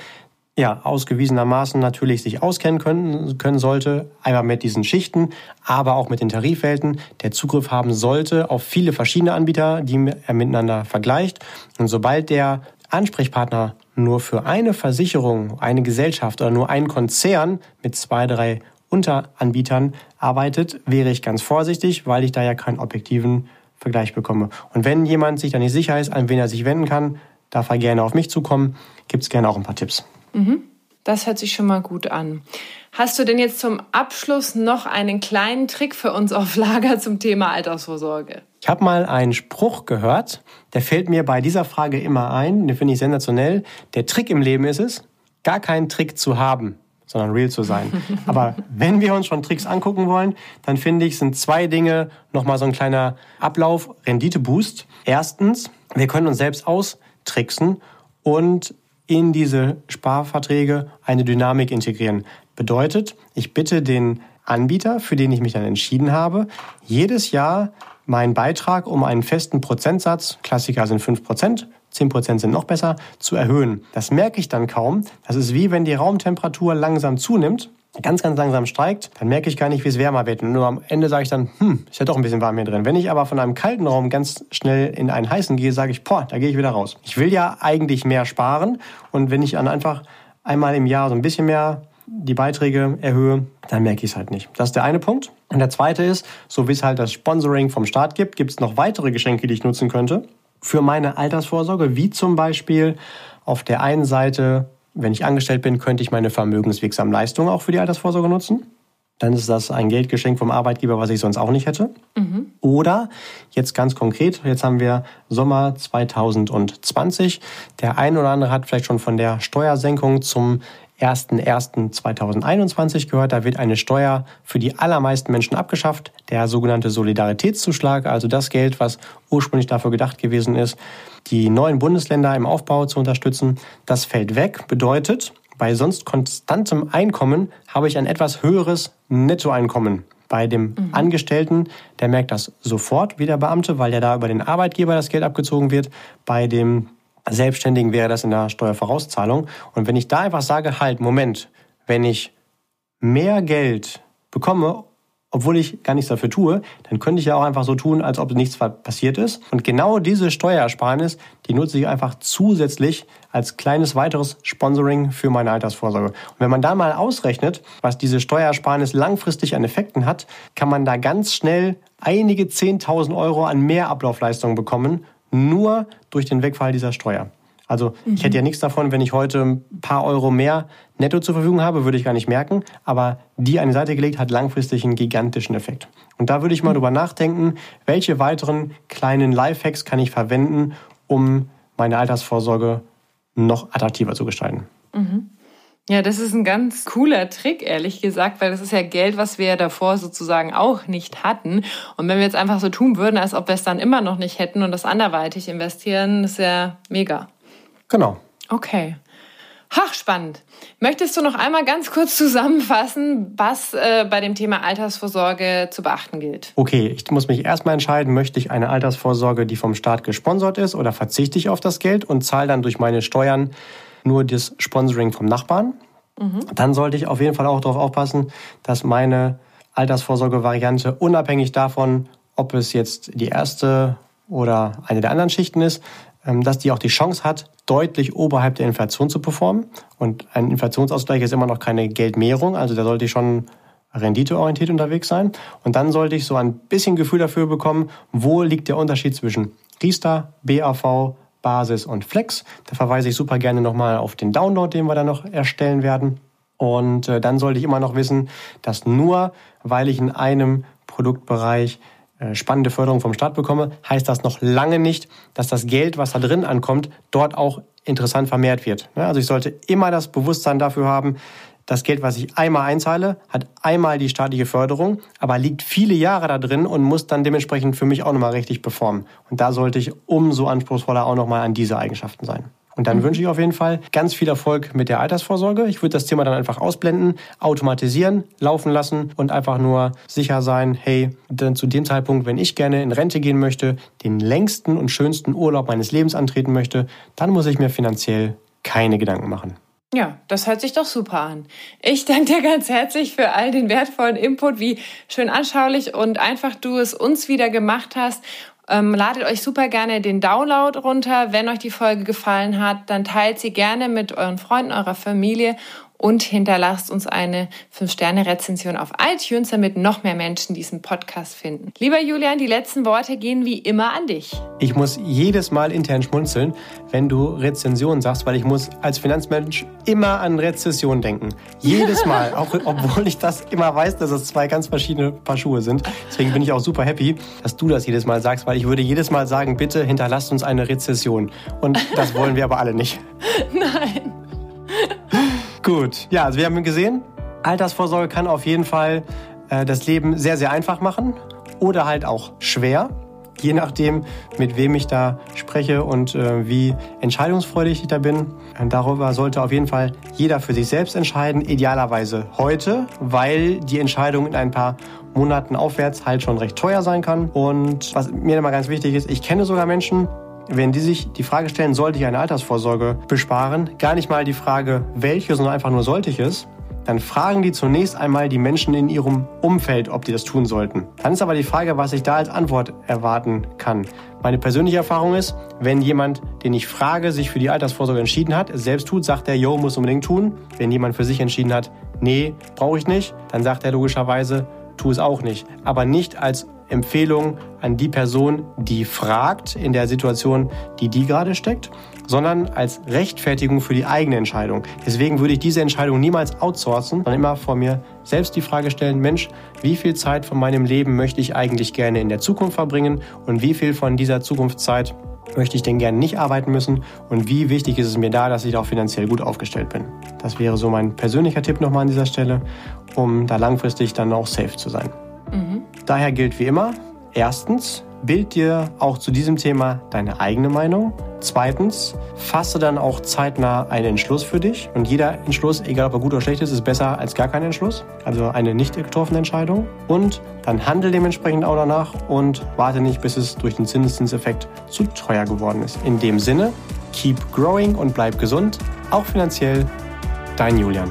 ja, ausgewiesenermaßen natürlich sich auskennen können, können sollte, einmal mit diesen Schichten, aber auch mit den Tarifwelten, der Zugriff haben sollte auf viele verschiedene Anbieter, die er miteinander vergleicht. Und sobald der Ansprechpartner nur für eine Versicherung, eine Gesellschaft oder nur einen Konzern mit zwei, drei Unteranbietern arbeitet, wäre ich ganz vorsichtig, weil ich da ja keinen objektiven Vergleich bekomme. Und wenn jemand sich da nicht sicher ist, an wen er sich wenden kann, darf er gerne auf mich zukommen. Gibt es gerne auch ein paar Tipps. Mhm. Das hört sich schon mal gut an. Hast du denn jetzt zum Abschluss noch einen kleinen Trick für uns auf Lager zum Thema Altersvorsorge? Ich habe mal einen Spruch gehört, der fällt mir bei dieser Frage immer ein, den finde ich sensationell. Der Trick im Leben ist es, gar keinen Trick zu haben, sondern real zu sein. Aber wenn wir uns schon Tricks angucken wollen, dann finde ich, sind zwei Dinge nochmal so ein kleiner Ablauf, Renditeboost. Erstens, wir können uns selbst austricksen und in diese Sparverträge eine Dynamik integrieren. Bedeutet, ich bitte den Anbieter, für den ich mich dann entschieden habe, jedes Jahr meinen Beitrag um einen festen Prozentsatz, Klassiker sind 5%, 10% sind noch besser, zu erhöhen. Das merke ich dann kaum. Das ist wie wenn die Raumtemperatur langsam zunimmt ganz, ganz langsam steigt, dann merke ich gar nicht, wie es wärmer wird. Und nur am Ende sage ich dann, hm, ist ja doch ein bisschen warm hier drin. Wenn ich aber von einem kalten Raum ganz schnell in einen heißen gehe, sage ich, boah, da gehe ich wieder raus. Ich will ja eigentlich mehr sparen. Und wenn ich dann einfach einmal im Jahr so ein bisschen mehr die Beiträge erhöhe, dann merke ich es halt nicht. Das ist der eine Punkt. Und der zweite ist, so wie es halt das Sponsoring vom Staat gibt, gibt es noch weitere Geschenke, die ich nutzen könnte für meine Altersvorsorge, wie zum Beispiel auf der einen Seite wenn ich angestellt bin, könnte ich meine vermögenswirksamen Leistungen auch für die Altersvorsorge nutzen. Dann ist das ein Geldgeschenk vom Arbeitgeber, was ich sonst auch nicht hätte. Mhm. Oder jetzt ganz konkret, jetzt haben wir Sommer 2020. Der ein oder andere hat vielleicht schon von der Steuersenkung zum 1.1.2021 gehört. Da wird eine Steuer für die allermeisten Menschen abgeschafft, der sogenannte Solidaritätszuschlag, also das Geld, was ursprünglich dafür gedacht gewesen ist, die neuen Bundesländer im Aufbau zu unterstützen. Das fällt weg, bedeutet, bei sonst konstantem Einkommen habe ich ein etwas höheres Nettoeinkommen. Bei dem mhm. Angestellten, der merkt das sofort wie der Beamte, weil ja da über den Arbeitgeber das Geld abgezogen wird. Bei dem Selbstständigen wäre das in der Steuervorauszahlung. Und wenn ich da einfach sage, halt, Moment, wenn ich mehr Geld bekomme, obwohl ich gar nichts dafür tue, dann könnte ich ja auch einfach so tun, als ob nichts passiert ist. Und genau diese Steuerersparnis, die nutze ich einfach zusätzlich als kleines weiteres Sponsoring für meine Altersvorsorge. Und wenn man da mal ausrechnet, was diese Steuerersparnis langfristig an Effekten hat, kann man da ganz schnell einige 10.000 Euro an Mehrablaufleistungen bekommen, nur durch den Wegfall dieser Steuer. Also mhm. ich hätte ja nichts davon, wenn ich heute ein paar Euro mehr netto zur Verfügung habe, würde ich gar nicht merken. Aber die an die Seite gelegt hat langfristig einen gigantischen Effekt. Und da würde ich mal mhm. drüber nachdenken, welche weiteren kleinen Lifehacks kann ich verwenden, um meine Altersvorsorge noch attraktiver zu gestalten. Mhm. Ja, das ist ein ganz cooler Trick, ehrlich gesagt, weil das ist ja Geld, was wir ja davor sozusagen auch nicht hatten. Und wenn wir jetzt einfach so tun würden, als ob wir es dann immer noch nicht hätten und das anderweitig investieren, ist ja mega. Genau. Okay. Ach, spannend. Möchtest du noch einmal ganz kurz zusammenfassen, was äh, bei dem Thema Altersvorsorge zu beachten gilt? Okay, ich muss mich erstmal entscheiden, möchte ich eine Altersvorsorge, die vom Staat gesponsert ist, oder verzichte ich auf das Geld und zahle dann durch meine Steuern nur das Sponsoring vom Nachbarn? Mhm. Dann sollte ich auf jeden Fall auch darauf aufpassen, dass meine Altersvorsorge-Variante unabhängig davon, ob es jetzt die erste oder eine der anderen Schichten ist, dass die auch die Chance hat, deutlich oberhalb der Inflation zu performen. Und ein Inflationsausgleich ist immer noch keine Geldmehrung, also da sollte ich schon renditeorientiert unterwegs sein. Und dann sollte ich so ein bisschen Gefühl dafür bekommen, wo liegt der Unterschied zwischen Riester, BAV, Basis und Flex. Da verweise ich super gerne nochmal auf den Download, den wir dann noch erstellen werden. Und äh, dann sollte ich immer noch wissen, dass nur weil ich in einem Produktbereich spannende Förderung vom Staat bekomme, heißt das noch lange nicht, dass das Geld, was da drin ankommt, dort auch interessant vermehrt wird. Also ich sollte immer das Bewusstsein dafür haben, das Geld, was ich einmal einzahle, hat einmal die staatliche Förderung, aber liegt viele Jahre da drin und muss dann dementsprechend für mich auch nochmal richtig performen. Und da sollte ich umso anspruchsvoller auch nochmal an diese Eigenschaften sein. Und dann mhm. wünsche ich auf jeden Fall ganz viel Erfolg mit der Altersvorsorge. Ich würde das Thema dann einfach ausblenden, automatisieren, laufen lassen und einfach nur sicher sein, hey, denn zu dem Zeitpunkt, wenn ich gerne in Rente gehen möchte, den längsten und schönsten Urlaub meines Lebens antreten möchte, dann muss ich mir finanziell keine Gedanken machen. Ja, das hört sich doch super an. Ich danke dir ganz herzlich für all den wertvollen Input, wie schön anschaulich und einfach du es uns wieder gemacht hast. Ähm, ladet euch super gerne den Download runter. Wenn euch die Folge gefallen hat, dann teilt sie gerne mit euren Freunden, eurer Familie und hinterlasst uns eine 5-Sterne-Rezension auf iTunes, damit noch mehr Menschen diesen Podcast finden. Lieber Julian, die letzten Worte gehen wie immer an dich. Ich muss jedes Mal intern schmunzeln, wenn du Rezension sagst, weil ich muss als Finanzmensch immer an Rezession denken. Jedes Mal, auch, obwohl ich das immer weiß, dass es zwei ganz verschiedene Paar Schuhe sind. Deswegen bin ich auch super happy, dass du das jedes Mal sagst, weil ich würde jedes Mal sagen, bitte hinterlasst uns eine Rezession. Und das wollen wir aber alle nicht. Nein. Gut, ja, also wir haben gesehen, Altersvorsorge kann auf jeden Fall äh, das Leben sehr, sehr einfach machen oder halt auch schwer, je nachdem, mit wem ich da spreche und äh, wie entscheidungsfreudig ich da bin. Und darüber sollte auf jeden Fall jeder für sich selbst entscheiden, idealerweise heute, weil die Entscheidung in ein paar Monaten aufwärts halt schon recht teuer sein kann. Und was mir immer ganz wichtig ist, ich kenne sogar Menschen, wenn die sich die Frage stellen, sollte ich eine Altersvorsorge besparen, gar nicht mal die Frage, welche, sondern einfach nur sollte ich es, dann fragen die zunächst einmal die Menschen in ihrem Umfeld, ob die das tun sollten. Dann ist aber die Frage, was ich da als Antwort erwarten kann. Meine persönliche Erfahrung ist, wenn jemand, den ich frage, sich für die Altersvorsorge entschieden hat, es selbst tut, sagt er, yo, muss unbedingt tun. Wenn jemand für sich entschieden hat, nee, brauche ich nicht, dann sagt er logischerweise, tu es auch nicht. Aber nicht als Empfehlung an die Person, die fragt in der Situation, die die gerade steckt, sondern als Rechtfertigung für die eigene Entscheidung. Deswegen würde ich diese Entscheidung niemals outsourcen, sondern immer vor mir selbst die Frage stellen, Mensch, wie viel Zeit von meinem Leben möchte ich eigentlich gerne in der Zukunft verbringen und wie viel von dieser Zukunftszeit möchte ich denn gerne nicht arbeiten müssen und wie wichtig ist es mir da, dass ich auch finanziell gut aufgestellt bin. Das wäre so mein persönlicher Tipp nochmal an dieser Stelle, um da langfristig dann auch safe zu sein. Mhm. Daher gilt wie immer, erstens, bild dir auch zu diesem Thema deine eigene Meinung. Zweitens, fasse dann auch zeitnah einen Entschluss für dich. Und jeder Entschluss, egal ob er gut oder schlecht ist, ist besser als gar kein Entschluss. Also eine nicht getroffene Entscheidung. Und dann handel dementsprechend auch danach und warte nicht, bis es durch den Zinseszinseffekt zu teuer geworden ist. In dem Sinne, keep growing und bleib gesund, auch finanziell. Dein Julian.